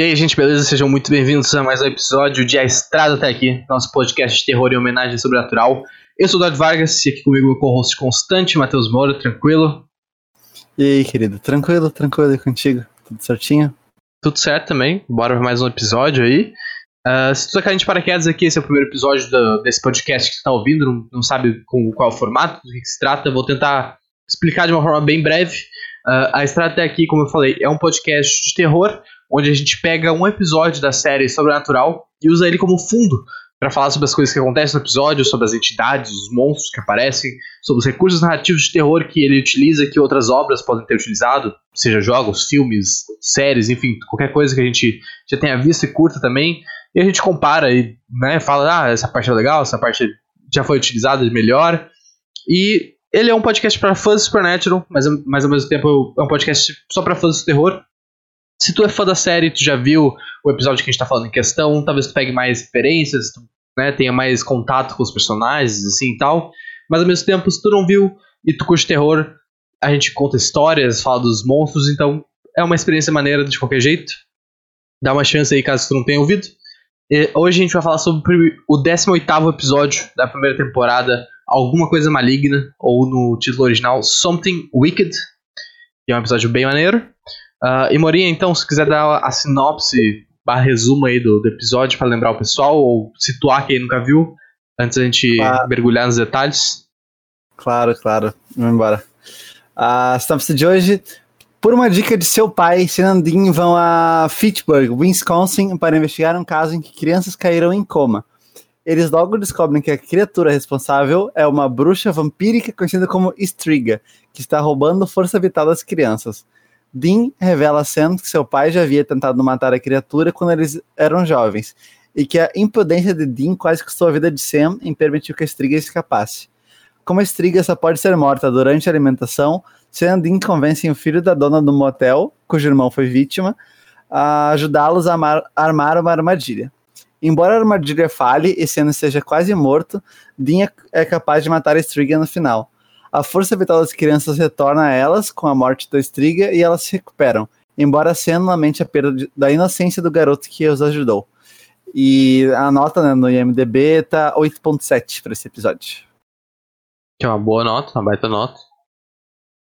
E aí, gente, beleza? Sejam muito bem-vindos a mais um episódio de A Estrada até aqui, nosso podcast de terror e homenagem sobrenatural. Eu sou o Dad Vargas e aqui comigo o co-host constante, Matheus Moura, tranquilo? E aí, querido? Tranquilo, tranquilo aí contigo? Tudo certinho? Tudo certo também, bora para mais um episódio aí. Uh, se tu tá caindo de paraquedas aqui, esse é o primeiro episódio do, desse podcast que tu tá ouvindo, não, não sabe com qual o formato, do que se trata, vou tentar explicar de uma forma bem breve. Uh, a Estrada até aqui, como eu falei, é um podcast de terror, onde a gente pega um episódio da série Sobrenatural e usa ele como fundo para falar sobre as coisas que acontecem no episódio, sobre as entidades, os monstros que aparecem, sobre os recursos narrativos de terror que ele utiliza, que outras obras podem ter utilizado, seja jogos, filmes, séries, enfim, qualquer coisa que a gente já tenha visto e curta também. E a gente compara e né, fala, ah, essa parte é legal, essa parte já foi utilizada melhor. E ele é um podcast para fãs de Supernatural, mas, mas ao mesmo tempo é um podcast só para fãs do terror. Se tu é fã da série, tu já viu o episódio que a gente tá falando em questão, talvez tu pegue mais referências, né, tenha mais contato com os personagens, assim e tal. Mas ao mesmo tempo, se tu não viu e tu curte terror, a gente conta histórias, fala dos monstros, então é uma experiência maneira de qualquer jeito. Dá uma chance aí caso tu não tenha ouvido. E hoje a gente vai falar sobre o 18 episódio da primeira temporada, Alguma Coisa Maligna, ou no título original, Something Wicked, que é um episódio bem maneiro. Uh, e Morinha, então, se quiser dar a sinopse, barra resumo aí do, do episódio para lembrar o pessoal, ou situar quem nunca viu, antes da gente claro. mergulhar nos detalhes. Claro, claro. Vamos embora. A sinopse de hoje. Por uma dica de seu pai, Sinandin vão a Fitchburg, Wisconsin, para investigar um caso em que crianças caíram em coma. Eles logo descobrem que a criatura responsável é uma bruxa vampírica conhecida como Striga, que está roubando força vital das crianças. Dean revela a Sam que seu pai já havia tentado matar a criatura quando eles eram jovens, e que a imprudência de Dean quase custou a vida de Sam em permitir que a Striga escapasse. Como a Striga só pode ser morta durante a alimentação, Sam e Dean convencem o filho da dona do motel, cujo irmão foi vítima, a ajudá-los a armar uma armadilha. Embora a armadilha falhe e Sam seja quase morto, Dean é capaz de matar a Striga no final. A força vital das crianças retorna a elas com a morte da Striga e elas se recuperam, embora sendo lamente a perda da inocência do garoto que os ajudou. E a nota né, no IMDB tá 8.7 para esse episódio. Que é uma boa nota, uma baita nota.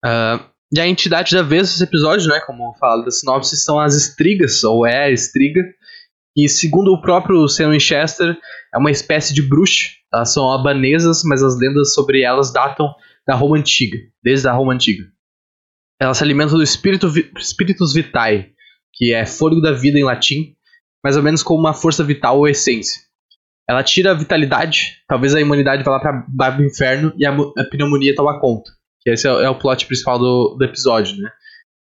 Uh, e a entidade da vez desse episódio, né, como fala da sinopse, são as estrigas, ou é a estriga, e segundo o próprio Sam Winchester, é uma espécie de bruxa. Elas são albanesas, mas as lendas sobre elas datam da Roma Antiga, desde a Roma Antiga. Ela se alimenta do espírito, Spiritus Vitae, que é fôlego da vida em latim, mais ou menos como uma força vital ou essência. Ela tira a vitalidade, talvez a imunidade vá lá para Barba Inferno e a, a, pneumonia toma conta. Que esse é, é o plot principal do, do episódio, né?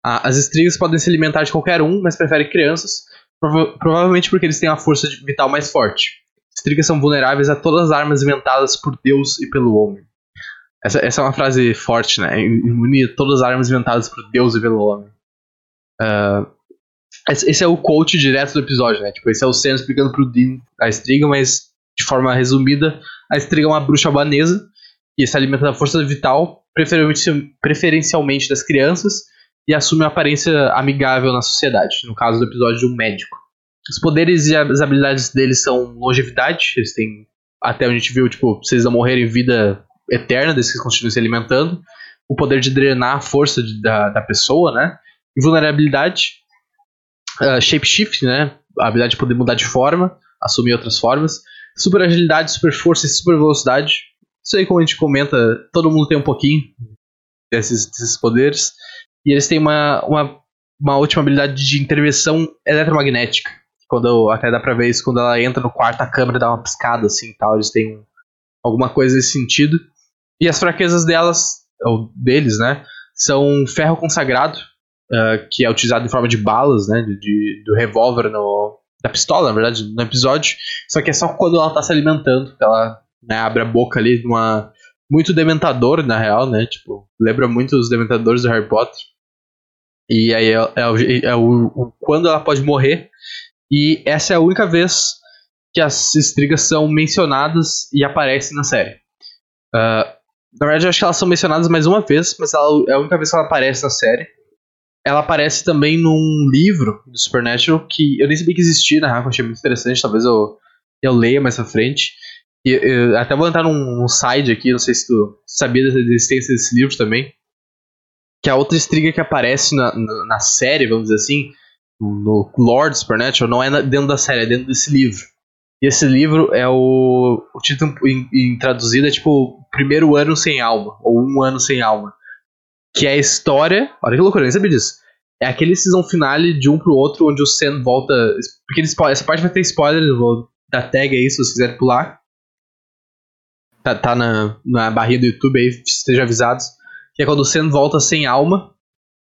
as estrigas podem se alimentar de qualquer um, mas preferem crianças, prova provavelmente porque eles têm uma força vital mais forte. Estrigas são vulneráveis a todas as armas inventadas por Deus e pelo homem. Essa, essa é uma frase forte, né? Imune todas as armas inventadas por Deus e pelo homem. Uh, esse é o quote direto do episódio, né? Tipo, esse é o Sam explicando pro Dean a Striga, mas de forma resumida, a Striga é uma bruxa albanesa que se alimenta da força vital, preferencialmente, das crianças, e assume uma aparência amigável na sociedade, no caso do episódio de um médico. Os poderes e as habilidades deles são longevidade, eles têm, até onde a gente viu, tipo, se eles não morrerem vida eterna, desde que eles continuem se alimentando, o poder de drenar a força de, da, da pessoa, né? E vulnerabilidade, uh, shapeshift, né? A habilidade de poder mudar de forma, assumir outras formas, super agilidade, super força e super velocidade. Isso aí, como a gente comenta, todo mundo tem um pouquinho desses, desses poderes. E eles têm uma, uma, uma última habilidade de intervenção eletromagnética. Quando até dá pra ver isso quando ela entra no quarto, a câmera dá uma piscada assim tal. Eles têm alguma coisa nesse sentido. E as fraquezas delas, ou deles, né, são ferro consagrado, uh, que é utilizado em forma de balas, né, de, de, do revólver no, da pistola, na verdade, no episódio. Só que é só quando ela tá se alimentando, que ela né, abre a boca ali de uma muito dementador, na real, né? Tipo, lembra muito os dementadores do Harry Potter. E aí é, é, é o, o, quando ela pode morrer. E essa é a única vez que as estrigas são mencionadas e aparecem na série. Uh, na verdade, eu acho que elas são mencionadas mais uma vez, mas ela, é a única vez que ela aparece na série. ela aparece também num livro do Supernatural que eu nem sabia que existia, na real, achei muito interessante, talvez eu, eu leia mais pra frente. E, eu, até vou entrar num, num side aqui, não sei se tu sabia da existência desse livro também. Que a outra estriga que aparece na, na, na série, vamos dizer assim, no Lord Supernatural, não é dentro da série, é dentro desse livro. E esse livro é o. O título em, em traduzido é tipo Primeiro Ano Sem Alma, ou Um Ano Sem Alma. Que é a história. Olha que loucura, nem sabia disso. É aquele season finale de um pro outro, onde o Sen volta. Porque essa parte vai ter spoiler, eu vou dar tag aí se vocês quiserem pular. Tá, tá na, na barrinha do YouTube aí, estejam avisados. Que é quando o Sen volta sem alma.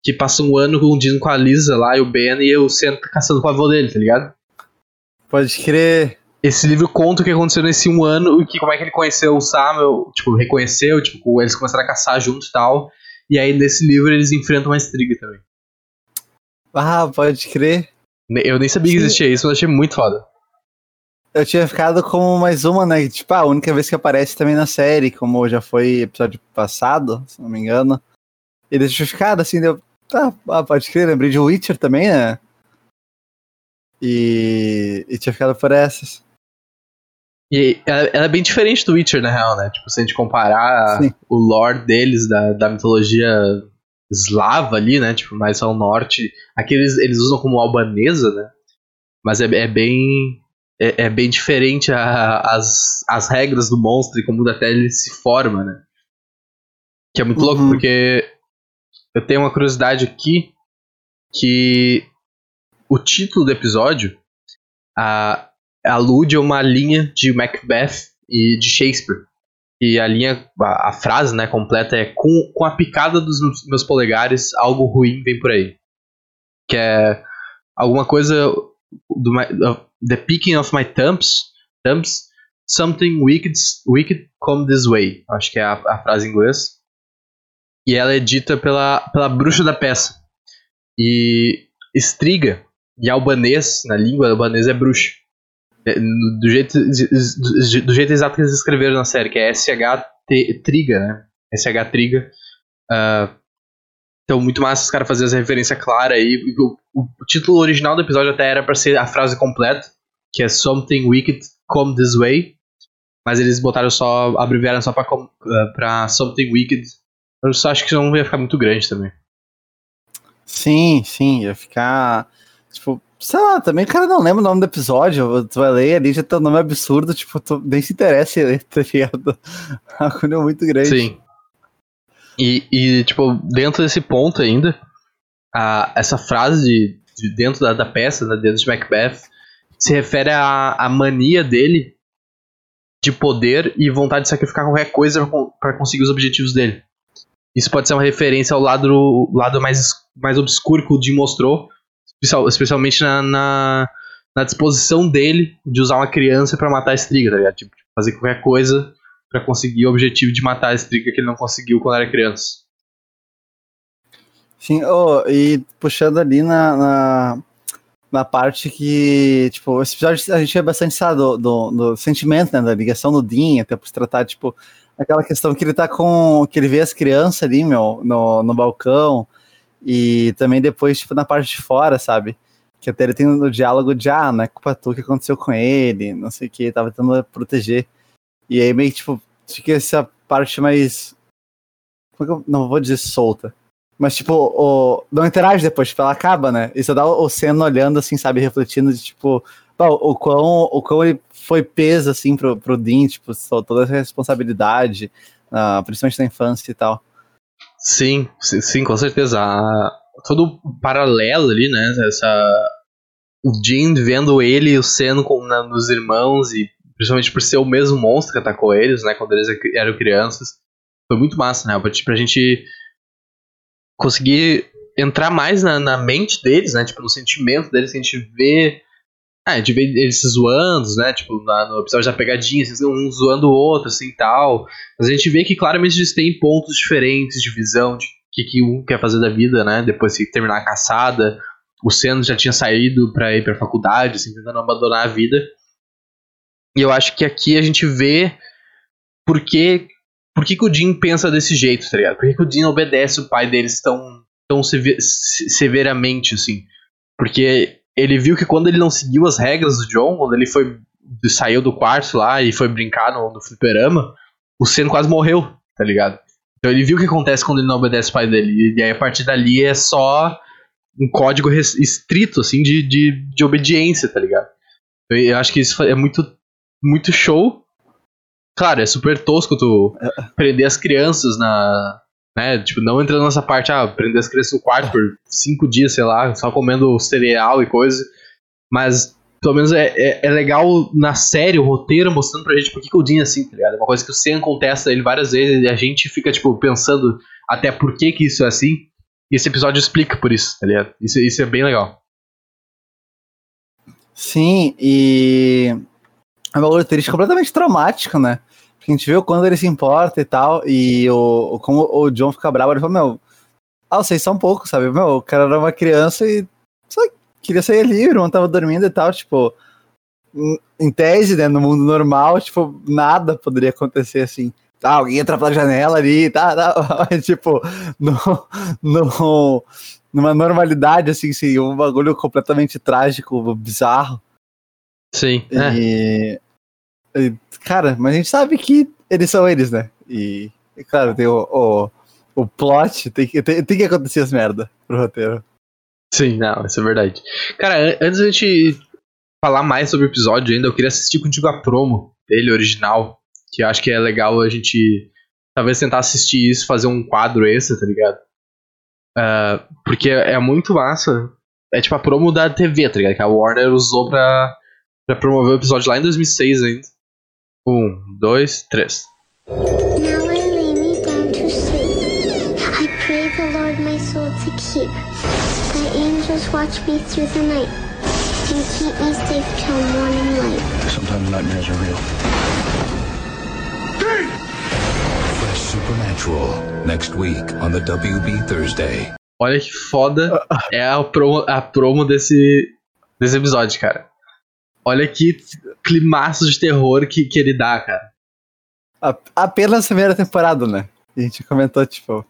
Que passa um ano condindo com a Lisa lá e o Ben e o Sen tá caçando com a avó dele, tá ligado? Pode crer. Esse livro conta o que aconteceu nesse um ano e que como é que ele conheceu o Samuel, tipo, reconheceu, tipo, eles começaram a caçar juntos e tal. E aí nesse livro eles enfrentam uma estriga também. Ah, pode crer. Eu nem sabia que existia isso, mas achei muito foda. Eu tinha ficado com mais uma, né? Tipo, a única vez que aparece também na série, como já foi episódio passado, se não me engano. E deixou ficado assim, deu. Tá, ah, pode crer, lembrei de Witcher também, né? E, e tinha ficado por essas. E ela, ela, é bem diferente do Witcher, na real, né? Tipo, se a gente comparar Sim. o lore deles, da, da mitologia eslava ali, né? Tipo, mais ao norte. Aqui eles, eles usam como albanesa, né? Mas é, é bem. É, é, bem diferente a, as, as regras do monstro e como até ele se forma, né? Que é muito uhum. louco, porque eu tenho uma curiosidade aqui que o título do episódio a, alude a uma linha de Macbeth e de Shakespeare. E a linha, a, a frase né, completa é com, com a picada dos meus polegares, algo ruim vem por aí. Que é alguma coisa do my, uh, the picking of my thumbs, thumbs something wicked, wicked come this way. Acho que é a, a frase em inglês. E ela é dita pela, pela bruxa da peça. E estriga, e albanês, na língua albanesa, é bruxa. É, do jeito, do jeito exato que eles escreveram na série, que é SH Triga, né? SH Triga. Uh, então, muito massa os caras fazerem essa referência clara aí. O, o, o, título original do episódio até era para ser a frase completa, que é Something Wicked Come This Way. Mas eles botaram só, abreviaram só pra, uh, pra Something Wicked. Eu só acho que não ia ficar muito grande também. Sim, sim, ia ficar. Tipo, Sei lá, também cara não lembra o nome do episódio. Tu vai ler ali, já tem um nome absurdo, tipo, tu nem se interessa em ler, tá ligado? A é muito grande. Sim. E, e, tipo, dentro desse ponto ainda, a, essa frase de, de dentro da, da peça, né, dentro de Macbeth, se refere à, à mania dele de poder e vontade de sacrificar qualquer coisa para conseguir os objetivos dele. Isso pode ser uma referência ao lado, lado mais, mais obscuro que o Jim mostrou, especialmente na, na, na, disposição dele de usar uma criança para matar a estriga, tá ligado? Tipo, fazer qualquer coisa para conseguir o objetivo de matar a estriga que ele não conseguiu quando era criança. Sim, oh, e puxando ali na, na, na, parte que, tipo, esse episódio a gente é bastante sabe, do, do, do, sentimento, né, da ligação do Dean, até por se tratar, tipo, aquela questão que ele tá com, que ele vê as crianças ali, meu, no, no balcão, e também depois, tipo, na parte de fora, sabe? Que até ele tem o diálogo de, ah, não é culpa tua que aconteceu com ele, não sei o que, tava tentando proteger. E aí meio que, tipo, fica essa parte mais. Como é que eu não vou dizer solta? Mas, tipo, o, não interage depois, tipo, ela acaba, né? E só dá o, Senna olhando, assim, sabe, refletindo de, tipo, o, quão, o quão ele foi peso, assim, pro, pro Dean, tipo, toda essa responsabilidade, uh, principalmente na infância e tal. Sim, sim, com certeza. todo o paralelo ali, né? Essa, o Jin vendo ele e o Sen com, na, nos irmãos, e principalmente por ser o mesmo monstro que atacou eles, né? Quando eles eram crianças. Foi muito massa, né? Pra, pra gente conseguir entrar mais na, na mente deles, né? Tipo, no sentimento deles, a gente vê ah, a gente vê eles se zoando, né? Tipo, na, no episódio da pegadinha, assim, um zoando o outro, assim tal. Mas a gente vê que claramente eles têm pontos diferentes de visão de que, que um quer fazer da vida, né? Depois de terminar a caçada. O Senna já tinha saído pra ir pra faculdade, assim, tentando abandonar a vida. E eu acho que aqui a gente vê por que, por que, que o Jim pensa desse jeito, tá ligado? Por que, que o Jim obedece o pai deles tão, tão sever, severamente, assim. Porque ele viu que quando ele não seguiu as regras do John, quando ele foi saiu do quarto lá e foi brincar no, no fliperama, o Sen quase morreu, tá ligado? Então ele viu o que acontece quando ele não obedece o pai dele. E aí a partir dali é só um código estrito, assim, de, de, de obediência, tá ligado? Eu, eu acho que isso é muito, muito show. Claro, é super tosco tu prender as crianças na. Né, tipo, não entrando nessa parte, ah, prender as crianças no quarto por cinco dias, sei lá, só comendo cereal e coisa. Mas pelo menos é, é, é, legal na série, o roteiro mostrando pra gente por que, que o Dean é assim, tá ligado? É uma coisa que o Sam contesta ele várias vezes e a gente fica, tipo, pensando até por que que isso é assim. E esse episódio explica por isso, tá ligado? Isso, isso é bem legal. Sim, e é uma característica completamente traumática, né? A gente viu quando ele se importa e tal, e o, como o John fica bravo, ele fala, meu, ah, vocês são poucos, sabe? Meu, o cara era uma criança e só queria sair livre, não tava dormindo e tal, tipo, em tese, né, no mundo normal, tipo, nada poderia acontecer assim ah, alguém entra pela janela ali, tá, tá. tipo, no, no, numa normalidade, assim, assim, um bagulho completamente trágico, bizarro. Sim. E, é. Cara, mas a gente sabe que eles são eles, né? E, claro, tem o, o, o plot, tem que, tem, tem que acontecer as merda pro roteiro. Sim, não, isso é verdade. Cara, antes da gente falar mais sobre o episódio ainda, eu queria assistir contigo a promo dele, original que eu acho que é legal a gente talvez tentar assistir isso, fazer um quadro esse, tá ligado? Uh, porque é muito massa. É tipo a promo da TV, tá ligado? Que a Warner usou pra, pra promover o episódio lá em 2006 ainda. Um, dois, três. Now I lay me down to sleep. I pray the Lord my soul to keep. Thy angels watch me through the night. And keep me safe till morning light. Sometimes nightmares are real. Fresh Supernatural, next week on the WB Thursday. Olha que foda é a promo, a promo desse, desse episódio, cara. Olha que climaço de terror que, que ele dá, cara. Apenas a primeira temporada, né? A gente comentou, tipo.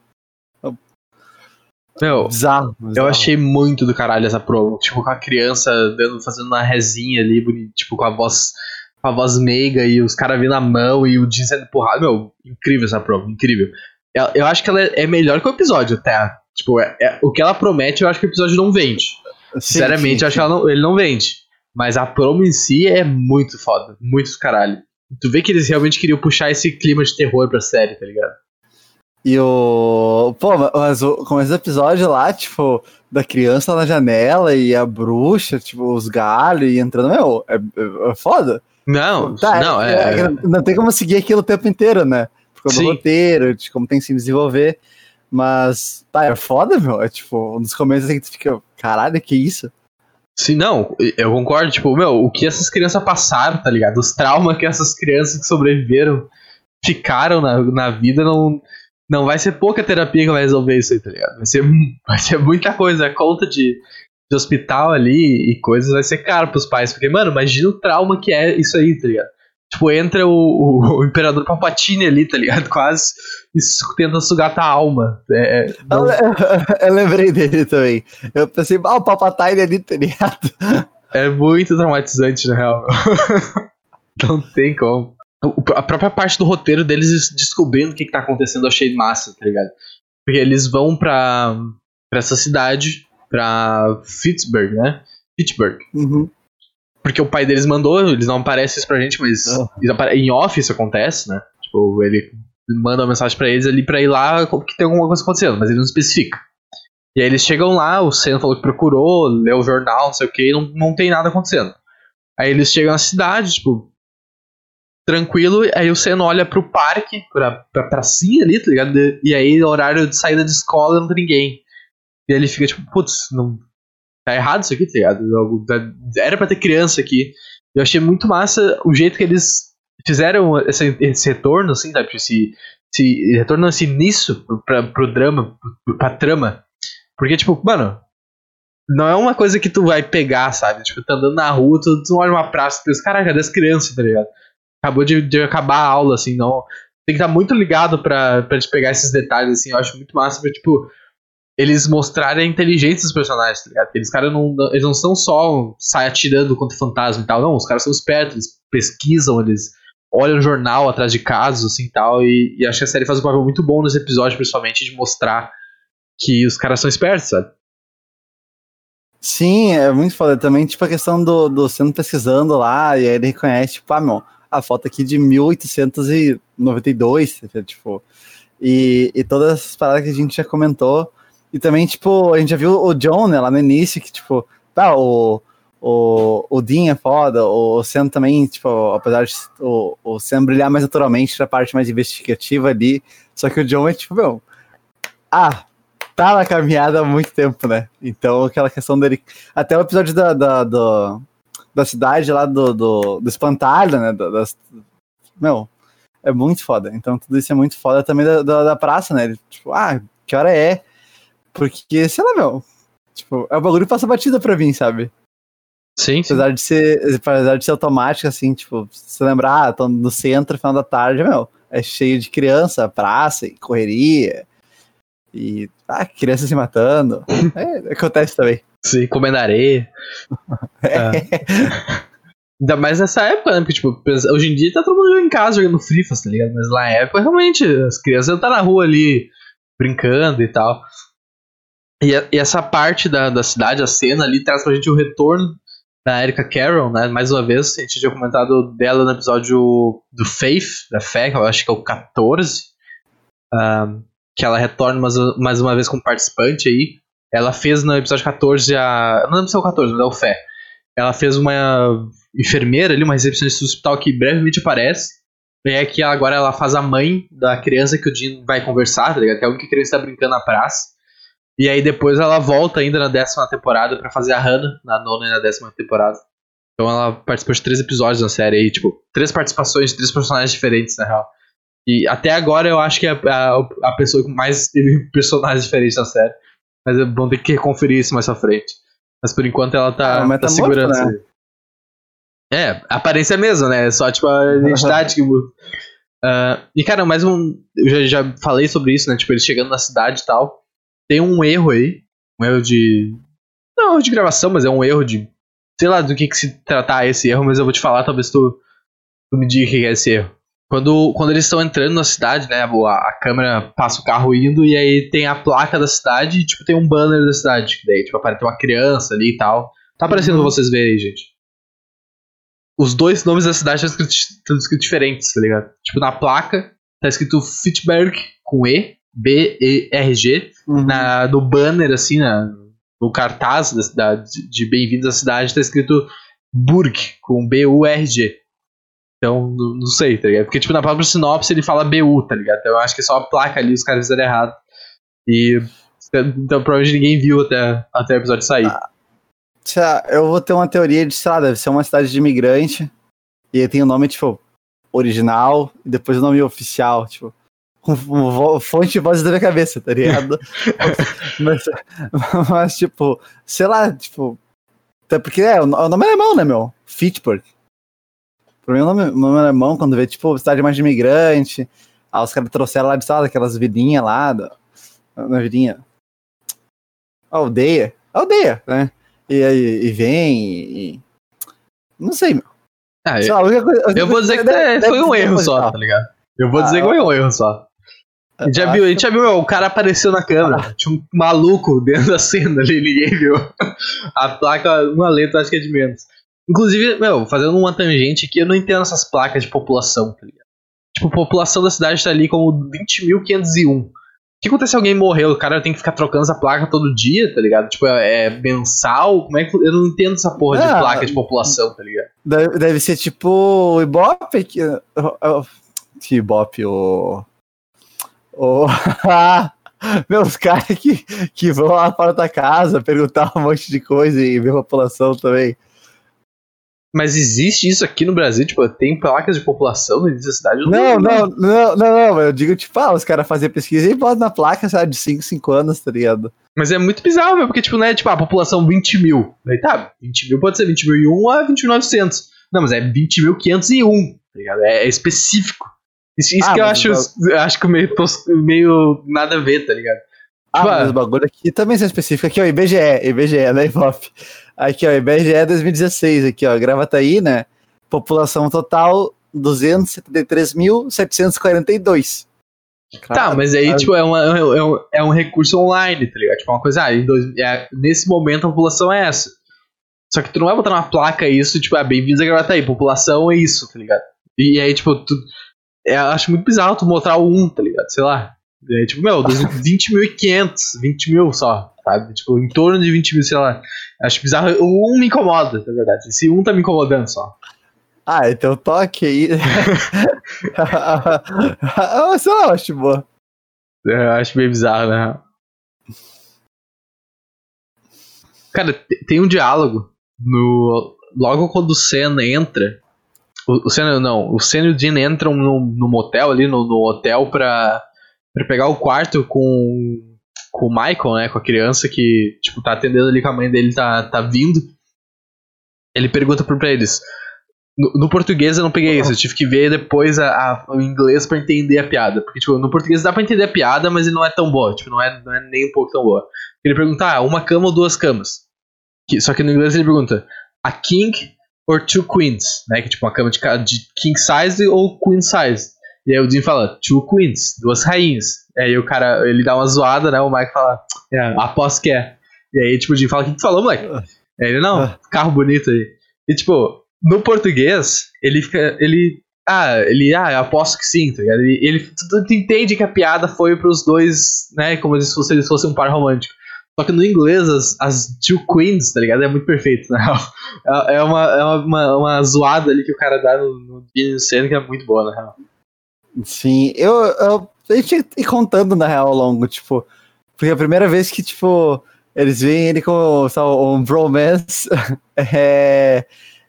Meu, bizarro, bizarro, eu achei muito do caralho essa promo. Tipo, com a criança dando, fazendo uma resinha ali, tipo, com a voz com a voz meiga e os caras vindo a mão e o Jim sendo empurrado. Meu, incrível essa prova, incrível. Eu, eu acho que ela é, é melhor que o episódio, até. Tipo, é, é, o que ela promete, eu acho que o episódio não vende. Sim, Sinceramente, sim, eu acho que não, ele não vende. Mas a promo em si é muito foda. Muito caralho. Tu vê que eles realmente queriam puxar esse clima de terror pra série, tá ligado? E o. Pô, mas o começo do episódio lá, tipo, da criança na janela e a bruxa, tipo, os galhos e entrando, meu, é, é, é foda. Não, tá, não, é, é, é, Não tem como seguir aquilo o tempo inteiro, né? Por causa do roteiro, de como tem que se desenvolver. Mas, tá, é foda, meu. É tipo, um dos começos assim que tu fica, caralho, que isso? Sim, não, eu concordo, tipo, meu, o que essas crianças passaram, tá ligado? Os traumas que essas crianças que sobreviveram ficaram na, na vida, não, não vai ser pouca terapia que vai resolver isso aí, tá ligado? Vai ser, vai ser muita coisa, a conta de, de hospital ali e coisas vai ser caro pros pais. Porque, mano, imagina o trauma que é isso aí, tá ligado? Tipo, entra o, o, o Imperador Palpatine ali, tá ligado? Quase. E tenta sugar tua alma. É, é não... eu, eu, eu, lembrei dele também. Eu pensei, ah, o Palpatine ali, tá ligado? É muito traumatizante, na real. não tem como. A própria parte do roteiro deles descobrindo o que, que tá acontecendo eu achei massa, tá ligado? Porque eles vão pra, pra essa cidade pra Pittsburgh, né? Pittsburgh. Uhum. Porque o pai deles mandou, eles não aparecem isso pra gente, mas uhum. em off isso acontece, né? Tipo, ele manda uma mensagem pra eles ali pra ir lá que tem alguma coisa acontecendo, mas ele não especifica. E aí eles chegam lá, o Senna falou que procurou, leu o jornal, não sei o que, e não, não tem nada acontecendo. Aí eles chegam na cidade, tipo, tranquilo, aí o Senna olha pro parque, pra, pra pracinha ali, tá ligado? E aí, horário de saída de escola, não tem ninguém. E ele fica tipo, putz, não. Tá errado isso aqui, tá ligado? Era pra ter criança aqui. Eu achei muito massa o jeito que eles fizeram esse, esse retorno, assim, sabe? Esse, esse retorno assim, nisso pra, pro drama, pra trama. Porque, tipo, mano, não é uma coisa que tu vai pegar, sabe? Tipo, tá andando na rua, tu, tu olha uma praça e pensa, caraca, das crianças, tá ligado? Acabou de, de acabar a aula, assim, não. Tem que estar tá muito ligado pra, pra te pegar esses detalhes, assim, eu acho muito massa, pra, tipo, eles mostrarem a inteligência dos personagens, tá ligado? Eles caras não, eles não são só sair atirando contra fantasma e tal, não, os caras são espertos, eles pesquisam, eles olham jornal atrás de casos assim tal, e, e acho que a série faz um papel muito bom nos episódios, principalmente, de mostrar que os caras são espertos, sabe? Sim, é muito foda. Também, tipo, a questão do, do sendo pesquisando lá, e aí ele reconhece, tipo, ah, meu, a foto aqui de 1892, tipo, e, e todas essas paradas que a gente já comentou. E também, tipo, a gente já viu o John, né, lá no início, que, tipo, tá, o, o, o Dean é foda, o Sam também, tipo, apesar de o, o Sam brilhar mais naturalmente na parte mais investigativa ali, só que o John é, tipo, meu, ah, tá na caminhada há muito tempo, né? Então, aquela questão dele. Até o episódio da, da, do, da cidade lá do, do, do espantalho, né? Das, meu, é muito foda. Então, tudo isso é muito foda também da, da, da praça, né? Ele, tipo, ah, que hora é? Porque, sei lá, meu. Tipo, é o bagulho que passa batida pra mim, sabe? Sim, sim. Apesar de ser, apesar de ser automático, assim, tipo, se lembrar, ah, tô no centro, final da tarde, meu, é cheio de criança, praça e correria. E ah, criança se matando. É, acontece também. Sim, comendo areia. É. Ainda mais nessa época, né? Porque, tipo, hoje em dia tá todo mundo em casa jogando Free tá ligado? Mas lá na época, realmente, as crianças estão na rua ali brincando e tal. E, e, essa parte da, da cidade, a cena ali, traz pra gente o retorno da Erika Carroll, né? Mais uma vez, a gente tinha comentado dela no episódio do Faith, da fé, que eu acho que é o 14. Um, que ela retorna mais, mais uma vez como participante aí. Ela fez no episódio 14 a. Não lembro se é o 14, mas é o Fé. Ela fez uma enfermeira ali, uma recepcionista do hospital que brevemente aparece. E é que agora ela faz a mãe da criança que o Dean vai conversar, tá ligado? Que é a única criança que tá brincando na praça. E aí depois ela volta ainda na décima temporada para fazer a Hannah, na nona e na décima temporada. Então ela participou de três episódios na série aí, tipo, três participações de três personagens diferentes, na real. E até agora eu acho que é a, a pessoa que mais teve personagens diferentes na série. Mas vamos ter que conferir isso mais pra frente. Mas por enquanto ela tá, ah, tá segurando. Né? É, a aparência é mesmo, né? É só tipo a identidade que muda. Uh, e cara, mais um. Eu já, já falei sobre isso, né? Tipo, eles chegando na cidade e tal. Tem um erro aí. Um erro de. Não, de gravação, mas é um erro de. Sei lá do que, que se tratar esse erro, mas eu vou te falar, talvez tu, tu me diga o que é esse erro. Quando, quando eles estão entrando na cidade, né? A, a, câmera passa o carro indo e aí tem a placa da cidade e, tipo, tem um banner da cidade. Daí, tipo, aparece uma criança ali e tal. Tá aparecendo uhum. vocês verem aí, gente. Os dois nomes da cidade estão escritos, estão escritos diferentes, tá ligado? Tipo, na placa tá escrito Fitberg com E, B-E-R-G. Uhum. Na, no banner, assim, na, no cartaz da, cidade de bem-vindos à cidade, tá escrito Burg, com B-U-R-G. Então, não sei, tá ligado? Porque, tipo, na própria sinopse ele fala BU, tá ligado? Então eu acho que é só a placa ali, os caras fizeram errado. E. Então provavelmente ninguém viu até, até o episódio sair. Ah, eu vou ter uma teoria de, sei lá, deve ser uma cidade de imigrante. E aí tem o nome, tipo, original, e depois o nome oficial, tipo. Fonte de voz da minha cabeça, tá ligado? mas, mas, tipo, sei lá, tipo. Até porque é, o nome é alemão, né, meu? Fitchburg. Pra mim, o nome, o nome alemão, quando vê, tipo, cidade mais de imigrante, aí os caras trouxeram lá de sala, aquelas vidinhas lá, da, na vidinha. Aldeia. Aldeia, né? E aí e vem e. Não sei, meu. Ah, eu, lá, coisa, eu vou dizer que deve, foi um erro só, tá ligado? Eu vou ah, dizer que foi um erro só. A gente, já viu, a gente já viu, o cara apareceu na câmera. Ah. Tinha um maluco dentro da cena ali, ninguém viu. A placa, uma letra, acho que é de menos. Inclusive, meu, fazendo uma tangente aqui, eu não entendo essas placas de população, tá ligado? Tipo, a população da cidade tá ali como 20.501. O que acontece se alguém morreu? O cara tem que ficar trocando essa placa todo dia, tá ligado? Tipo, é, é mensal? Como é que. Eu não entendo essa porra de ah, placa de população, tá ligado? Deve, deve ser tipo o Ibope. Que, que Ibope, o. O. Meus caras que, que vão lá para da casa perguntar um monte de coisa e ver a população também. Mas existe isso aqui no Brasil? Tipo, tem placas de população no início da cidade? Não, não, não, não, não, Eu digo, tipo, ah, os caras fazem pesquisa e botam na placa, sabe, de 5, 5 anos, tá ligado? Mas é muito bizarro, meu, porque, tipo, né, tipo, a população 20 mil. Aí tá, 20 mil pode ser 20 mil e 1 a 20.900. Não, mas é 20.501, tá ligado? É, é específico. Isso, isso ah, que eu acho, eu... acho que meio, meio nada a ver, tá ligado? Ah, Tipo, mas o bagulho aqui também é específico. Aqui, ó, IBGE, IBGE, né, Ibope? Aqui, ó, IBGE 2016, aqui, ó, Gravataí, né? População total 273.742. Tá, mas aí, Ah, tipo, é, uma, é, um, é um recurso online, tá ligado? Tipo, uma coisa, ah, dois, é, nesse momento a população é essa. Só que tu não vai botar numa placa isso, tipo, ah, bem-vindos a Gravataí, população é isso, tá ligado? E aí, tipo, tu, é, eu acho muito bizarro tu mostrar o 1, tá ligado? Sei lá. É, tipo, meu, 20.500, 20 mil só, sabe? Tipo, em torno de 20 mil, sei lá. Acho bizarro. O 1 me incomoda, na verdade. Esse 1 tá me incomodando só. Ah, então toque aí. Ah, Isso é ótimo. É, Eu acho bem bizarro, né? Cara, te- tem um diálogo no logo quando o Sen entra. O, o Sen não, o Sen e o Dean entram no, no motel ali, no, no hotel pra, pra pegar o quarto com, com o Michael, né? Com a criança que, tipo, tá atendendo ali com a mãe dele, tá, tá vindo. Ele pergunta pra eles. No, no português eu não peguei isso, eu tive que ver depois a, a- o inglês pra entender a piada. Porque, tipo, no português dá pra entender a piada, mas não é tão boa. Tipo, não é, não é nem um pouco tão boa. Ele pergunta, ah, uma cama ou duas camas? Que- só que no inglês ele pergunta, a king or two queens? Né? Que tipo, uma cama de, de king size ou queen size. E aí o Dean fala, two queens, duas rainhas. E aí o cara, ele dá uma zoada, né? O Mike fala, é, aposto que é. E aí, tipo, o Dean fala, o que tu falou, moleque? Aí ele, não, carro bonito aí. E tipo, no português, ele fica. Ele. Ah, ele. Ah, eu aposto que sim, tá ligado? Ele, ele tu, tu entende que a piada foi pros dois, né? Como se eles fossem um par romântico. Só que no inglês, as, as two queens, tá ligado? É muito perfeito, na real. É, é uma, é uma, uma, zoada ali que o cara dá no, no Sand que é muito boa, na real. Sim, eu, eu a gente ia contando na real ao longo, tipo, porque a primeira vez que, tipo, eles veem ele com sabe, um bromance é,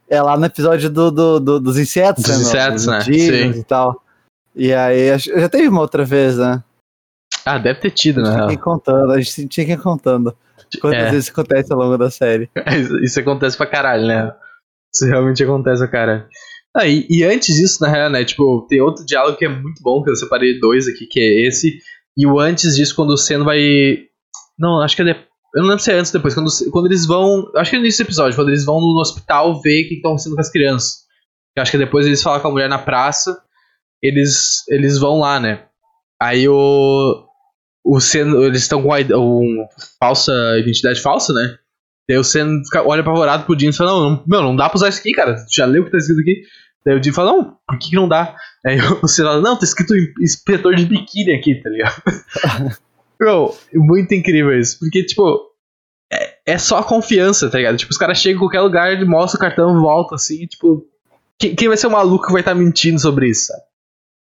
é lá no episódio do, do, do- dos insetos, Dos né? insetos, né? Sim. E tal. E aí, já teve uma outra vez, né? Ah, deve ter tido, A na gente tinha real. que ir contando, a gente tinha que ir contando. Quantas É. vezes isso acontece ao longo da série. Isso, isso acontece pra caralho, né? Isso realmente acontece pra caralho. Ah, e, e antes disso, na real, né? Tipo, tem outro diálogo que é muito bom, que eu separei dois aqui, que é esse. E o antes disso, quando o Sen vai. Não, acho que é. De... Eu não lembro se é antes ou depois. Quando, quando eles vão. Acho que é nesse episódio, quando eles vão no hospital ver o que estão acontecendo com as crianças. Eu acho que depois eles falam com a mulher na praça. Eles, eles vão lá, né? Aí o. O eles estão com a, id- um falsa identidade falsa, né? Daí o Sen fica- olha apavorado pro Dean e fala, não, não, meu, não dá pra usar isso aqui, cara. Tu já leu o que tá escrito aqui? Daí o Dean fala, não, por que, que não dá? Aí o Sen fala, não, tá escrito inspetor de biquíni aqui, tá ligado? Meu, muito incrível isso. Porque, tipo, é, é só confiança, tá ligado? Tipo, os caras chegam em qualquer lugar, ele mostra o cartão, volta assim, tipo. Quem, quem vai ser o maluco que vai estar mentindo sobre isso, sabe?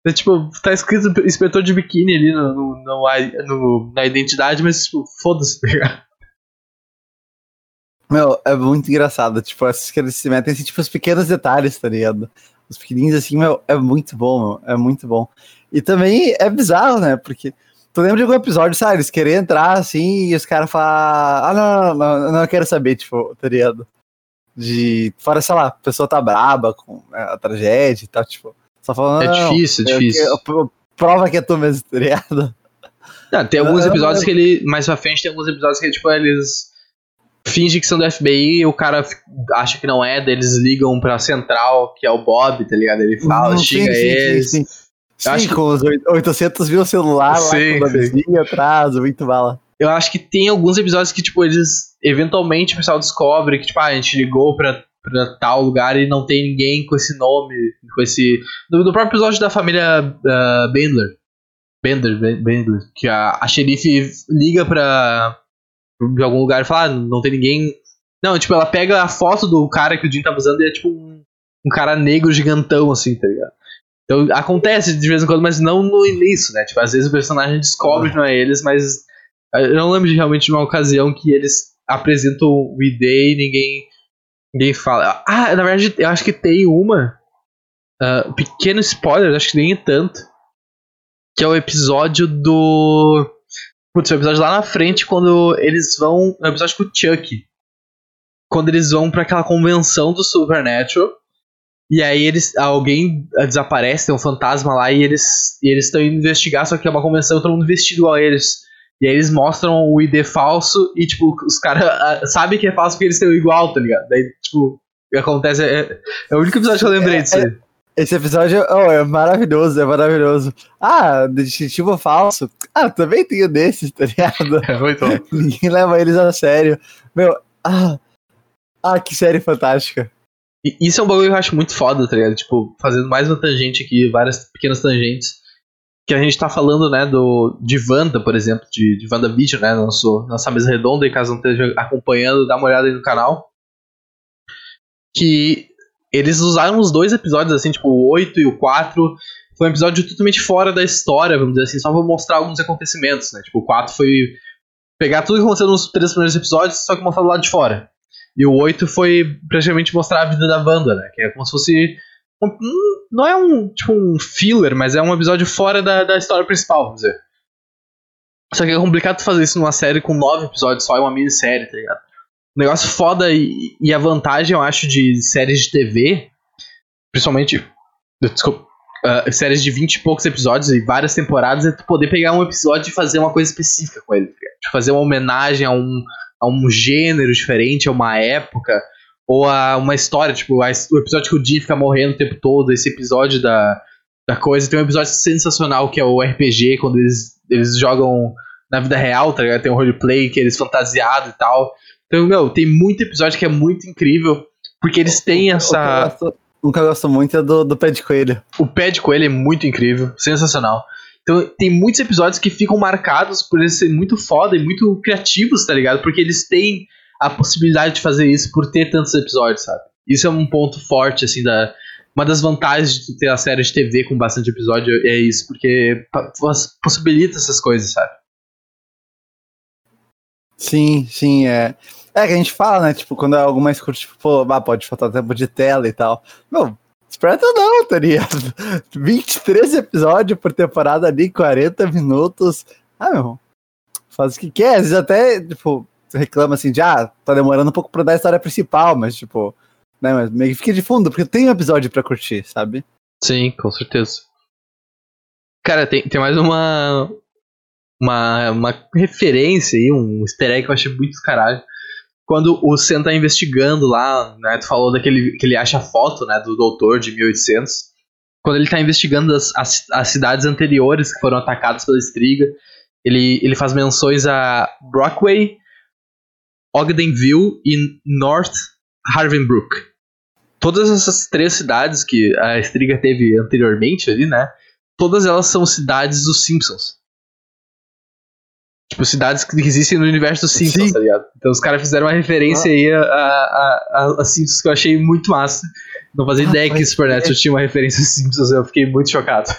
É, tipo, tá escrito inspetor de biquíni ali no, no, no- no- na identidade, mas, tipo, foda-se, tá ligado? Meu, é muito engraçado, tipo, esses que eles se metem, assim, tipo, os pequenos detalhes, tá ligado? Os pequenininhos, assim, meu, é muito bom, meu, é muito bom. E também é bizarro, né, porque tu lembra de algum episódio, sabe, eles querem entrar, assim, e os caras falam, ah, não, não, não, não, não quero saber, tipo, tá ligado? De, fora, sei lá, a pessoa tá braba com né, a tragédia e tal, tipo, só falando, É difícil, é difícil. eu- prova que é tu mesmo, tá ligado? Não, tem alguns episódios que ele. Mais pra frente tem alguns episódios que, tipo, eles fingem que são do FBI e o cara acha que não é, daí eles ligam pra central, que é o Bob, tá ligado? Ele fala, xinga eles. Sim, sim. Eu acho Sim, que- com os oit- 800 mil celular lá, Sim, com o atrás, muito bala. Eu acho que tem alguns episódios que, tipo, eles. Eventualmente o pessoal descobre que, tipo, ah, a gente ligou pra, pra tal lugar e não tem ninguém com esse nome, com esse. No, no próprio episódio da família ah, Bendler. Bender, Ben- Bendler. Que a, a xerife liga pra. de algum lugar e fala, ah, não tem ninguém. Não, tipo, ela pega a foto do cara que o Jim tava usando e é tipo um, um cara negro gigantão, assim, tá ligado? Então acontece de vez em quando, mas não no início, né? Tipo, às vezes o personagem descobre que não é eles, mas eu não lembro de realmente de uma ocasião que eles apresentam o ID e ninguém, ninguém fala. Ah, na verdade, eu acho que tem uma. ah, pequeno spoiler, acho que nem é tanto. Que é o episódio do. Putz, é o episódio lá na frente quando eles vão. É o episódio com o Chuck. Quando eles vão pra aquela convenção do Supernatural. E aí eles. Alguém desaparece, tem um fantasma lá e eles. E eles estão indo investigar, só que é uma convenção todo mundo vestido a eles. E aí eles mostram o ID falso e, tipo, os caras sabem que é falso porque eles têm o igual, tá ligado? Daí, tipo, acontece é, é o único episódio que eu lembrei É, disso aí. Esse episódio oh, é maravilhoso, é maravilhoso. Ah, detetive falso. Ah, também tenho desses, tá ligado? É muito bom. Ninguém leva eles a sério. Meu, ah, ah, que série fantástica. E isso é um bagulho que eu acho muito foda, tá ligado? Tipo, fazendo mais uma tangente aqui, várias pequenas tangentes. Que a gente tá falando, né, do, de Wanda, por exemplo, de, de WandaVision, né, nosso, nossa mesa redonda, e caso não esteja acompanhando, dá uma olhada aí no canal. Que eles usaram os dois episódios, assim, tipo, o 8 e o 4. Foi um episódio totalmente fora da história, vamos dizer assim, só pra mostrar alguns acontecimentos, né? Tipo, o 4 foi pegar tudo que aconteceu nos três primeiros episódios, só que mostrar do lado de fora. E o 8 foi praticamente mostrar a vida da Wanda, né? Que é como se fosse. Um- não é um tipo um filler, mas é um episódio fora da, da história principal, vamos dizer. Só que é complicado fazer isso numa série com nove episódios só, é uma minissérie, tá ligado? Um negócio foda e, e a vantagem, eu acho, de séries de TV, principalmente. Desculpa. ah, séries de 20 e poucos episódios e várias temporadas, é tu poder pegar um episódio e fazer uma coisa específica com ele. tá fazer uma homenagem a um, a um gênero diferente, a uma época, ou a uma história, tipo, a, o episódio que o Jim fica morrendo o tempo todo, esse episódio da, da coisa. Tem um episódio sensacional que é o RPG, quando eles, eles jogam na vida real, tá ligado? Tem um roleplay que eles fantasiados e tal. Então, meu, tem muito episódio que é muito incrível, porque eles têm O que eu essa. gosto muito é do, do pé de coelho. O pé de coelho é muito incrível, sensacional. Então, tem muitos episódios que ficam marcados por eles serem muito foda e muito criativos, tá ligado? Porque eles têm a possibilidade de fazer isso por ter tantos episódios, sabe? Isso é um ponto forte, assim, da. Uma das vantagens de ter a série de TV com bastante episódio é isso, porque possibilita essas coisas, sabe? Sim, sim, é. É que a gente fala, né? Tipo, quando é algo mais curto, tipo, pô, ah, pode faltar tempo de tela e tal. Meu, Spread não, tá ligado? 23 episódios por temporada ali, 40 minutos. Ah, meu, faz o que quer. Às vezes até, tipo, reclama assim de, ah, tá demorando um pouco pra dar a história principal, mas, tipo, né, mas meio que fica de fundo, porque tem um episódio pra curtir, sabe? Sim, com certeza. Cara, tem, tem mais uma, uma. Uma referência aí, um easter egg que eu achei muito caralho. Quando o Sam tá investigando lá, né? Tu falou daquele que ele acha a foto, né? Do doutor de 1800. Quando ele tá investigando as, as, as cidades anteriores que foram atacadas pela Striga, ele, ele faz menções a Brockway, Ogdenville e North Harvenbrook todas essas três cidades que a Striga teve anteriormente ali, né? Todas elas são cidades dos Simpsons. Tipo, cidades que existem no universo dos Simpsons, Sim. tá ligado? Então os caras fizeram uma referência aí a, a, a, a Simpsons que eu achei muito massa. Não fazia Ah, ideia que Supernatural tinha uma referência a Simpsons, eu fiquei muito chocado.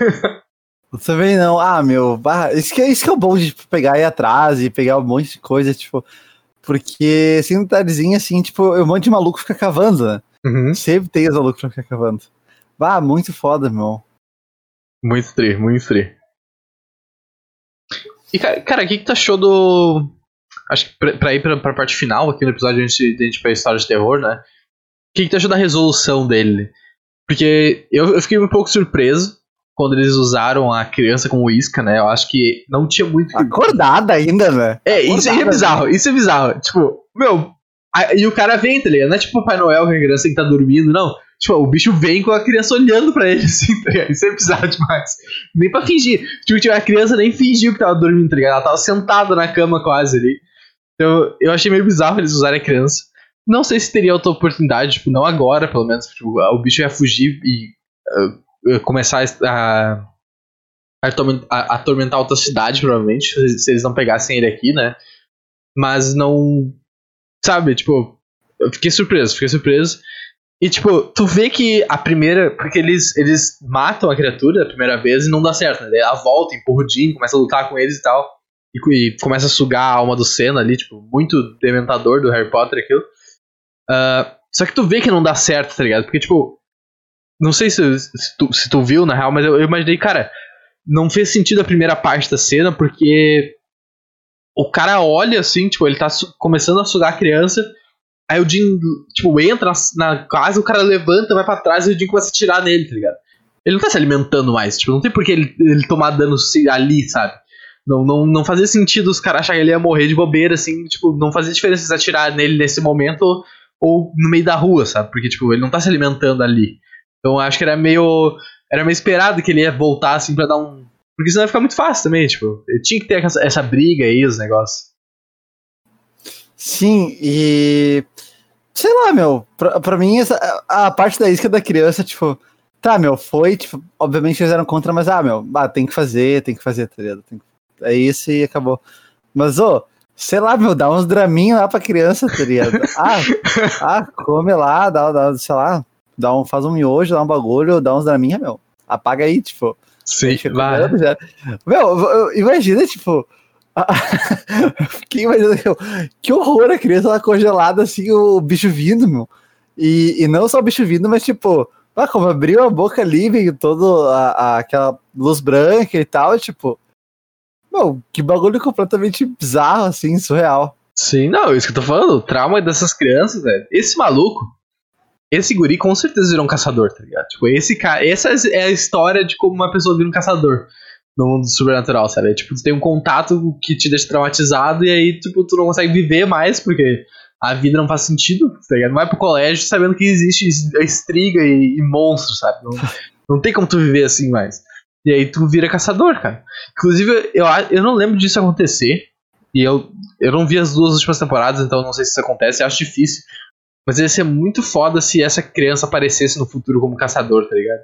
Você vê, não. Ah, meu, isso, que, é- isso que é o bom de tipo, pegar ir atrás e pegar um monte de coisa, tipo. Porque sem detalhezinho assim, tipo, um monte de maluco fica cavando, né? Uhum. Sempre tem os malucos pra ficar cavando. Bah, muito foda, meu. Muito tri, muito tri. E cara, o que, que tu achou do. Acho que pra, pra ir pra, pra parte final aqui no episódio antes de a gente pra história de terror, né? O que, que tu achou da resolução dele? Porque eu, eu fiquei um pouco surpreso quando eles usaram a criança como isca, né? Eu acho que não tinha muito. Acordada ainda, né? É, isso aí é bizarro, isso é bizarro. Tipo, meu. a- e o cara vem, tá ligado? Não é tipo o Pai Noel que a criança que tá dormindo, não. Tipo, o bicho vem com a criança olhando pra ele, assim, tá ligado? Isso é bizarro demais. Nem pra fingir. Tipo, tipo, a criança nem fingiu que tava dormindo, tá ligado? Ela tava sentada na cama quase ali. Então, eu achei meio bizarro eles usarem a criança. Não sei se teria outra oportunidade, tipo, não agora, pelo menos. Tipo, o bicho ia fugir e ah, começar a, a, atormen- a- atormentar outra cidade, provavelmente, se, eles não pegassem ele aqui, né? Mas não. Sabe, tipo, eu fiquei surpreso, fiquei surpreso. E, tipo, tu vê que a primeira. Porque eles, eles matam a criatura a primeira vez e não dá certo, né? Ela volta, empurra o Jim, começa a lutar com eles e tal. E, e começa a sugar a alma do Senna ali, tipo, muito dementador do Harry Potter aquilo. Ah, só que tu vê que não dá certo, tá ligado? Porque, tipo. Não sei se, se, tu, se tu viu, na real, mas eu, eu imaginei, cara, não fez sentido a primeira parte da cena, porque o cara olha assim, tipo, ele tá começando a sugar a criança, aí o Jim, tipo, entra na, casa, o cara levanta, vai pra trás e o Jim começa a atirar nele, tá ligado? Ele não tá se alimentando mais, tipo, não tem por que ele, ele tomar dano ali, sabe? Não, não, não fazia sentido os caras acharem que ele ia morrer de bobeira, assim, tipo, não fazia diferença se atirar nele nesse momento ou, ou no meio da rua, sabe? Porque, tipo, ele não tá se alimentando ali. Então acho que era meio. Era meio esperado que ele ia voltar, assim, pra dar um. Porque senão ia ficar muito fácil também, tipo. Tinha que ter essa, essa briga aí, os negócios. Sim, e. Sei lá, meu. Pra, pra mim, essa, a parte da isca da criança, tipo. Tá, meu, foi, tipo, obviamente eles eram contra, mas, ah, meu, ah, tem que fazer, tem que fazer, tá ligado? Tem é isso e acabou. Mas, ô, sei lá, meu, dá uns draminhos lá pra criança, tá ligado? ah, ah, come lá, dá, dá, sei lá, dá um, faz um miojo, dá um bagulho, dá uns draminhos, meu. Apaga aí, tipo. Sim, vai. Meu, imagina, tipo. Fiquei imaginando que horror a criança lá congelada, assim, o bicho vindo, meu. E, e não só o bicho vindo, mas tipo, ah, como abriu a boca ali, veio toda a, aquela luz branca e tal, tipo, não, que bagulho completamente bizarro, assim, surreal. Sim, não, isso que eu tô falando, o trauma dessas crianças, velho. Esse maluco, esse guri com certeza virou um caçador, tá ligado? Tipo, esse cara, essa é a história de como uma pessoa vira um caçador no mundo sobrenatural, sabe? É, tipo, tu tem um contato que te deixa traumatizado e aí, tipo, tu não consegue viver mais porque a vida não faz sentido, tá ligado? Vai pro colégio sabendo que existe estriga e, e monstro, sabe? Não, não tem como tu viver assim mais. E aí tu vira caçador, cara. Inclusive, eu, eu não lembro disso acontecer. E eu, eu não vi as duas últimas temporadas, então não sei se isso acontece, acho difícil. Mas ia ser muito foda se essa criança aparecesse no futuro como caçador, tá ligado?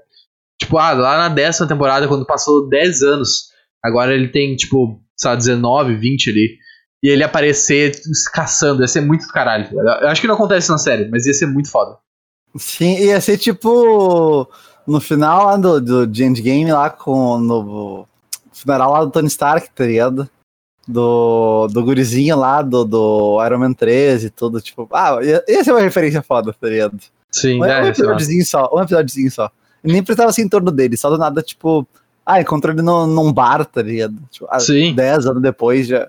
Tipo, ah, lá na décima temporada, quando passou 10 anos, agora ele tem, tipo, sei lá, 19, 20 ali. E ele aparecer caçando, ia ser muito do caralho. Tá eu acho que não acontece na série, mas ia ser muito foda. Sim, ia ser tipo no final lá do, do de Endgame, lá com no funeral lá do Tony Stark, tá ligado? Do, do gurizinho lá, do, do Iron Man 13 e tudo, tipo, ah, ia, ia ser uma referência foda, tá ligado? Sim, um, é, um episódiozinho só, um episódiozinho só. Nem precisava ser em torno dele, só do nada, tipo, ah, encontrou ele no, num bar, tá ligado? Tipo, ah, Sim. 10 anos depois já,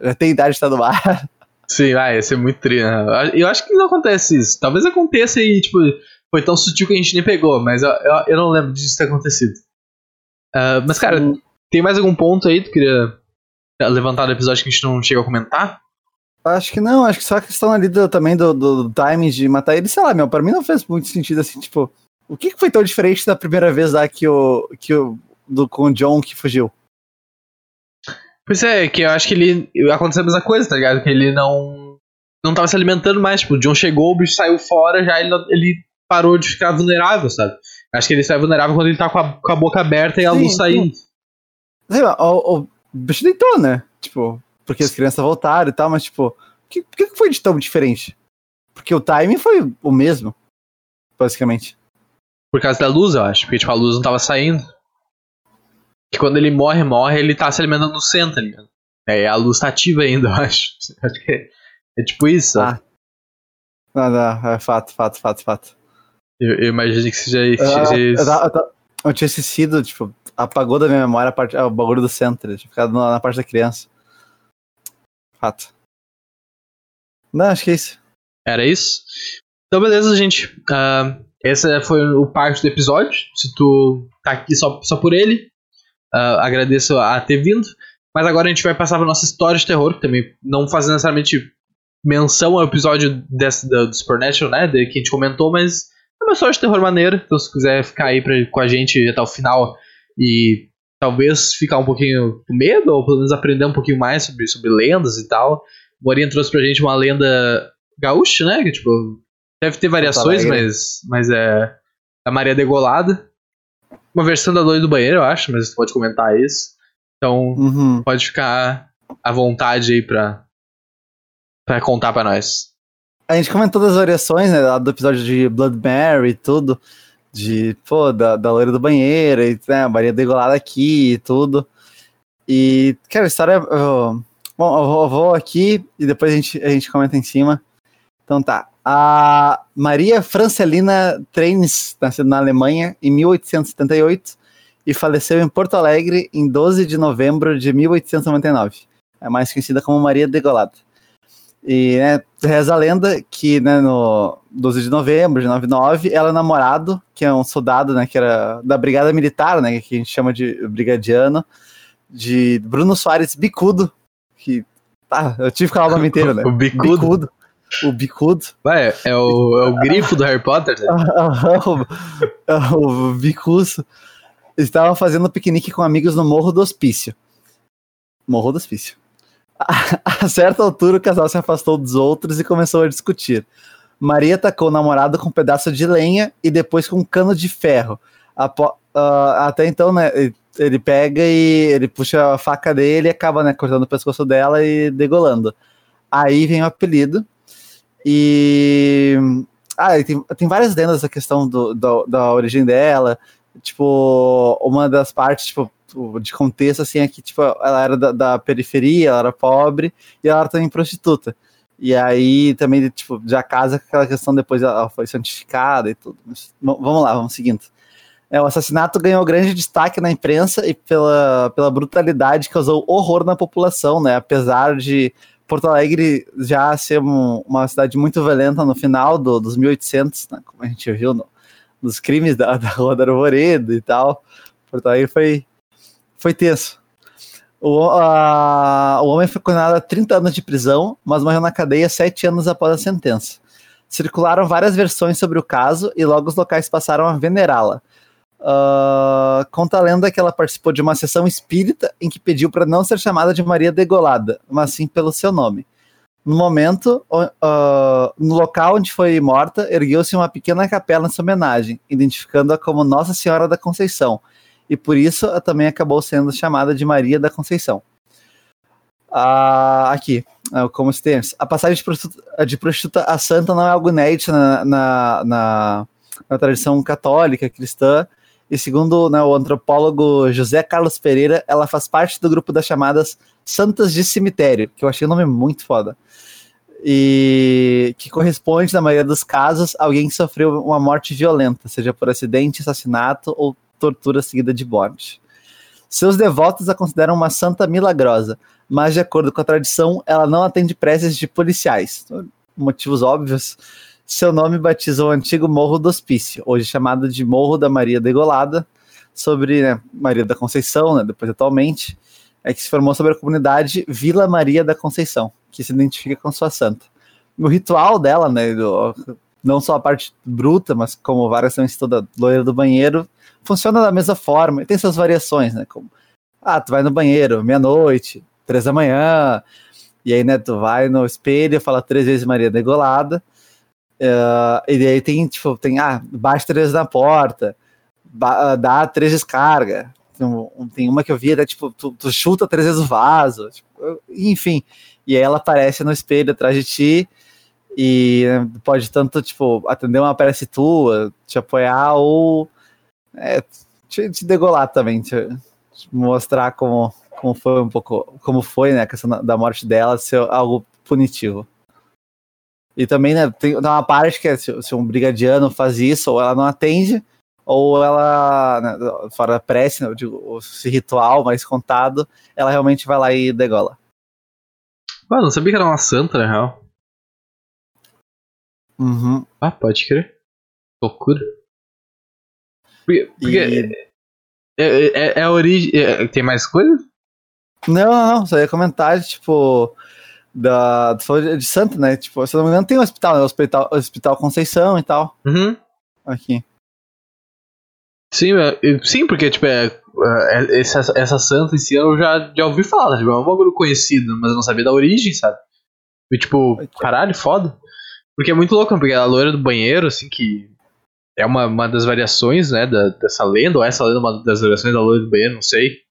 já tem idade de estar no bar. Sim, vai, ia ser muito tri, né? Eu acho que não acontece isso. Talvez aconteça e, tipo, foi tão sutil que a gente nem pegou, mas eu, eu, eu não lembro disso ter acontecido. Uh, mas, cara, Sim. tem mais algum ponto aí que tu queria levantar do episódio que a gente não chegou a comentar? Acho que não, acho que só a questão ali do, também do, do, do timing de matar ele, sei lá, meu, pra mim não fez muito sentido assim, tipo, o que, que foi tão diferente da primeira vez lá que o, que o do, com o John que fugiu? Pois é, que eu acho que ele. Aconteceu a mesma coisa, tá ligado? Que ele não. Não tava se alimentando mais. Tipo, o John chegou, o bicho saiu fora, já ele, ele parou de ficar vulnerável, sabe? Acho que ele sai vulnerável quando ele tá com a, com a boca aberta e a sim, luz saindo. Sim. O, o, bicho deitou, né? Tipo, porque as crianças voltaram e tal, mas tipo, o que, que foi de tão diferente? Porque o timing foi o mesmo, basicamente. Por causa da luz, eu acho. Porque, tipo, a luz não tava saindo. Que quando ele morre, morre, ele tá se alimentando no centro, tá ligado? É, a luz tá ativa ainda, eu acho. Acho que é, é tipo isso. Ah. Não, não, é fato, fato, fato, fato. Eu, eu imagino que seja isso. Eu, eu, eu, eu, tinha esquecido, tipo, apagou da minha memória a parte, o bagulho do centro, tinha ficado na, na parte da criança. Fato. Não, acho que é isso. Era isso? Então, beleza, gente. Uh, essa foi o parte do episódio. Se tu tá aqui só, só por ele, uh, agradeço a ter vindo. Mas agora a gente vai passar para nossa história de terror, que também não faz necessariamente menção ao episódio desse, do, do Supernatural, né? De, que a gente comentou, mas é uma história de terror maneira. Então, se quiser ficar aí pra, com a gente até o final e talvez ficar um pouquinho com medo, ou pelo menos aprender um pouquinho mais sobre, sobre lendas e tal. O Morinha trouxe pra gente uma lenda gaúcha, né? Que, tipo, deve ter variações, mas, mas é a Maria Degolada. Uma versão da Loira do Banheiro, eu acho, mas você pode comentar isso. Então, uhum. pode ficar à vontade aí pra, pra contar pra nós. A gente comentou das variações, né, do episódio de Blood Mary e tudo, de, pô, da, da loira do banheiro, e, né, a Maria degolada aqui e tudo. E, cara, a história. Eu, bom, eu vou, eu vou, aqui e depois a gente, a gente comenta em cima. Então tá. A Maria Francelina Treines nasceu na Alemanha em 1878 e faleceu em Porto Alegre em 12 de novembro de 1899. É mais conhecida como Maria Degolada. E né, reza a lenda que né, no 12 de novembro de 99, ela é namorado, que é um soldado né, que era da brigada militar, né, que a gente chama de brigadiano, de Bruno Soares Bicudo, que tá, eu tive que falar o nome inteiro, né? O bicudo. Bicudo. O Bicudo. Ué, é o, é o grifo do Harry Potter, né? o, o Bicuço. Estavam fazendo piquenique com amigos no Morro do Hospício. Morro do Hospício. A, a certa altura, o casal se afastou dos outros e começou a discutir. Maria atacou o namorado com um pedaço de lenha e depois com um cano de ferro. Apo, uh, até então, né, ele, pega e ele puxa a faca dele e acaba, né, cortando o pescoço dela e degolando. Aí vem o apelido. E. Ah, tem, tem várias lendas da questão do, do, da origem dela. Tipo, uma das partes, tipo, de contexto, assim, é que, tipo, ela era da, da periferia, ela era pobre e ela era também prostituta. E aí também, tipo, já casa com aquela questão depois ela foi santificada e tudo. Mas, vamos lá, vamos seguindo. É, o assassinato ganhou grande destaque na imprensa e pela, pela brutalidade causou horror na população, né? Apesar de Porto Alegre já ser um, uma cidade muito violenta no final do, dos 1800, né? como a gente viu no, nos crimes da, da Rua da Arvoredo e tal. Porto Alegre foi, foi tenso. O, a, o homem foi condenado a 30 anos de prisão, mas morreu na cadeia sete anos após a sentença. Circularam várias versões sobre o caso e logo os locais passaram a venerá-la. Uh, conta a lenda que ela participou de uma sessão espírita em que pediu para não ser chamada de Maria Degolada, mas sim pelo seu nome. No momento, uh, no local onde foi morta, ergueu-se uma pequena capela em sua homenagem, identificando-a como Nossa Senhora da Conceição, e por isso também acabou sendo chamada de Maria da Conceição. Uh, aqui, como se tem. A passagem de prostituta, de prostituta, a santa não é algo inédito na, na, na, na tradição católica cristã, e segundo né, o antropólogo José Carlos Pereira, ela faz parte do grupo das chamadas Santas de Cemitério, que eu achei o nome muito foda. E que corresponde, na maioria dos casos, a alguém que sofreu uma morte violenta, seja por acidente, assassinato ou tortura seguida de morte. Seus devotos a consideram uma santa milagrosa, mas de acordo com a tradição, ela não atende preces de policiais. Motivos óbvios, seu nome batizou o antigo Morro do Hospício, hoje chamado de Morro da Maria Degolada, sobre né, Maria da Conceição, né, depois atualmente, é que se formou sobre a comunidade Vila Maria da Conceição, que se identifica com sua santa. O ritual dela, né, do, não só a parte bruta, mas como variações toda loira do banheiro, funciona da mesma forma, e tem suas variações, né, como, ah, tu vai no banheiro, meia-noite, três da manhã, e aí, né, tu vai no espelho, fala três vezes Maria Degolada, Uh, e aí tem, tipo, tem, ah, baixa três na porta, ah, dá três descarga. Tem, uma que eu vi, é tipo, tu, tu, chuta três vezes o vaso, tipo, enfim. E aí ela aparece no espelho atrás de ti e né, pode tanto, tipo, atender uma prece tua, te apoiar ou é, te, te, degolar também, te, te, mostrar como, como foi um pouco, como foi, né, a questão da morte dela, ser algo punitivo. E também, né, tem uma parte que é se, se, um brigadiano faz isso, ou ela não atende, ou ela, né, fora a prece, né, digo, esse ritual mais contado, ela realmente vai lá e degola. Mano, não sabia que era uma santa, na real. Uhum. Ah, pode crer. Loucura. Porque, porque e... é, é, é, a origem. É, tem mais coisa? Não, não, não. Só ia comentar, tipo da de Santa, né? Tipo, se não me engano, tem um hospital, né? Hospital, hospital Conceição e tal. Uhum. Aqui. Sim, é, sim, porque, tipo, é, é, essa, essa santa em si eu já, já ouvi falar, tipo, é um bagulho conhecido, mas eu não sabia da origem, sabe? E, tipo, caralho, foda. Porque é muito louco, porque a loira do banheiro, assim, que é uma, uma das variações, né, da, dessa lenda, ou essa lenda é uma das variações da loira do banheiro, não sei.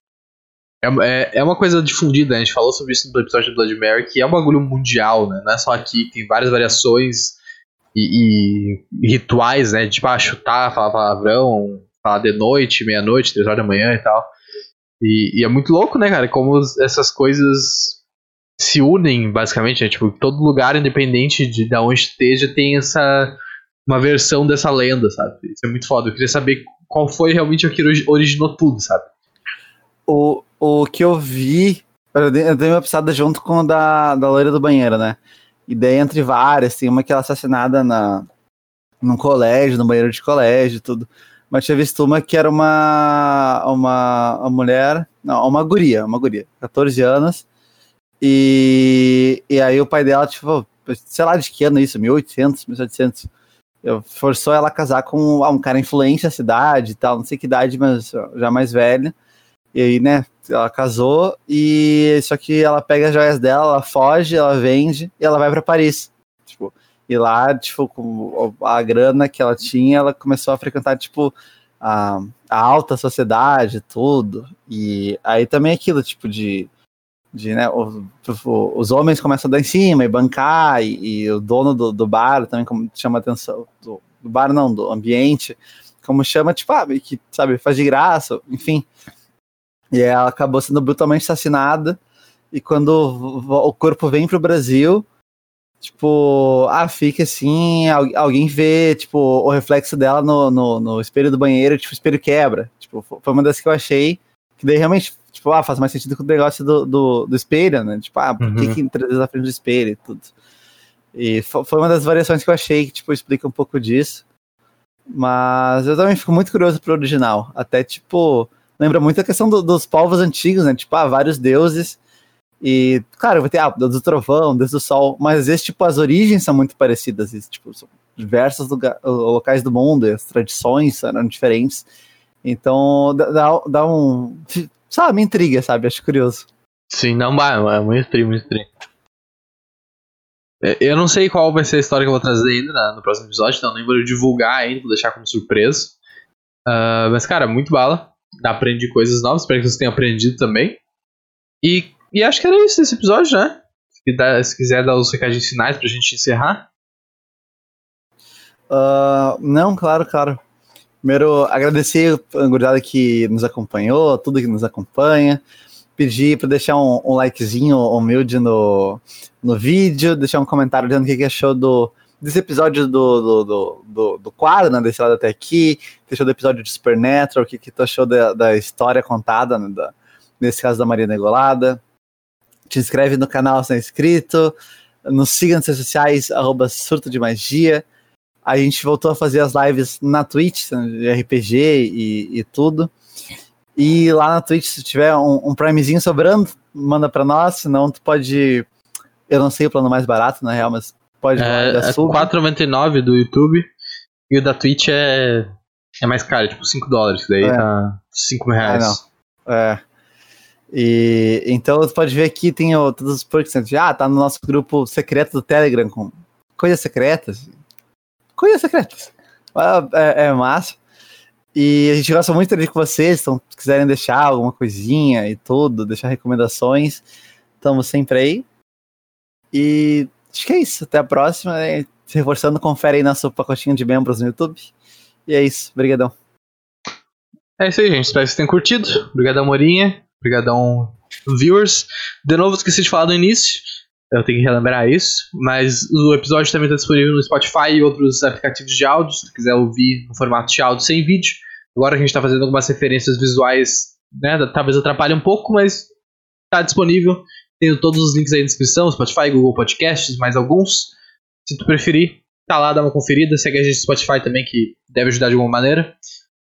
É, é, é, uma coisa difundida, né? a gente falou sobre isso no episódio do Blood Mary, que é um bagulho mundial, né? Não é só aqui, tem várias variações e, e, rituais, né? Tipo, ah, chutar, falar palavrão, falar de noite, meia-noite, três horas da manhã e tal. E, e, é muito louco, né, cara? Como essas coisas se unem, basicamente, né? Tipo, todo lugar, independente de, de onde esteja, tem essa. Uma versão dessa lenda, sabe? Isso é muito foda. Eu queria saber qual foi realmente o que originou tudo, sabe? O, o que eu vi, eu dei uma pisada junto com o da, da loira do banheiro, né? E daí, entre várias, tem uma que ela é assassinada na, num colégio, no banheiro de colégio tudo. mas tinha visto uma que era uma, uma, uma mulher, não, uma guria, uma guria, 14 anos, e, e aí o pai dela, tipo, sei lá de que ano isso, 1800, 1700, forçou ela a casar com um cara influente da cidade e tal, não sei que idade, mas já mais velha. E aí, né, ela casou e só que ela pega as joias dela, ela foge, ela vende e ela vai para Paris. Tipo, e lá, tipo, com a grana que ela tinha, ela começou a frequentar, tipo, a, a alta sociedade, tudo. E aí também aquilo, tipo, de de né, os, os homens começam a dar em cima e bancar, e, e o dono do, do, bar também como, chama atenção, do, do, bar não, do ambiente, como chama, tipo, ah, que, sabe, faz de graça, enfim. E ela acabou sendo brutalmente assassinada, e quando o, o corpo vem pro Brasil, tipo, ah, fica assim, alguém vê, tipo, o reflexo dela no, no, no espelho do banheiro, tipo, o espelho quebra. Tipo, foi uma das que eu achei, que daí realmente tipo, ah, faz mais sentido com o negócio do, do, do espelho, né? Tipo, ah, por que, uhum. que três vezes à frente do espelho e tudo. E foi uma das variações que eu achei que, tipo, explica um pouco disso. Mas eu também fico muito curioso pro original. Até, tipo, lembra muito a questão do, dos povos antigos, né? Tipo, ah, vários deuses. E, claro, vai ter, ah, Deus do trovão, Deus do sol. Mas às vezes, tipo, as origens são muito parecidas. E, tipo, são diversos lugar, locais do mundo, e as tradições eram diferentes. Então, dá, dá um sabe, me intriga, sabe? Acho curioso. Sim, não, é muito estranho, muito estranho. É, eu não sei qual vai ser a história que eu vou trazer ainda no próximo episódio, então nem vou divulgar ainda, vou deixar como surpresa. Uh, mas, cara, muito bala. Aprendi coisas novas, espero que vocês tenham aprendido também. E, e acho que era isso desse episódio, né? Se, dá, se quiser dar os recadinhos finais pra gente encerrar. Uh, não, claro, claro. Primeiro, agradecer a gurizada que nos acompanhou, tudo que nos acompanha. Pedir para deixar um, um, likezinho humilde no, no vídeo, deixar um comentário dizendo o que, achou do, desse episódio do, do, do, do, do quadro, né, desse lado até aqui, achou do episódio de Supernatural, o que, que tu achou da, da história contada, né, da, nesse caso da Maria Negolada. Te inscreve no canal se não é inscrito, nos siga nas redes sociais, arroba surto de magia a gente voltou a fazer as lives na Twitch, de RPG e, e tudo. E lá na Twitch, se tiver um, um Primezinho sobrando, manda para nós, senão tu pode. Eu não sei o plano mais barato, na real, mas pode. É, é 4,99 do YouTube e o da Twitch é, é mais caro, tipo 5 dólares, daí é. tá 5 mil reais. É, é. E, então você pode ver aqui tem o, todos os perks. Ah, tá no nosso grupo secreto do Telegram com coisas secretas coisas secretas. É, é massa. E a gente gosta muito de com vocês, então se quiserem deixar alguma coisinha e tudo, deixar recomendações, estamos sempre aí. E acho que é isso. Até a próxima. Né? Se reforçando, confere aí nosso pacotinho de membros no YouTube. E é isso. Obrigadão. É isso aí, gente. Espero que vocês tenham curtido. Obrigadão, Morinha. Obrigadão, viewers. De novo, esqueci de falar no início. Eu tenho que relembrar isso. Mas o episódio também está disponível no Spotify e outros aplicativos de áudio, se quiser ouvir no formato de áudio sem vídeo. Agora a gente está fazendo algumas referências visuais, né? Talvez atrapalhe um pouco, mas está disponível. Tenho todos os links aí na descrição, Spotify, Google Podcasts, mais alguns. Se tu preferir, tá lá, dá uma conferida. Segue a gente no Spotify também, que deve ajudar de alguma maneira.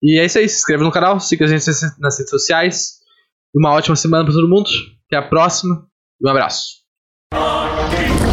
E é isso aí, se inscreve no canal, siga a gente nas redes sociais. Uma ótima semana para todo mundo. Até a próxima e um abraço. King.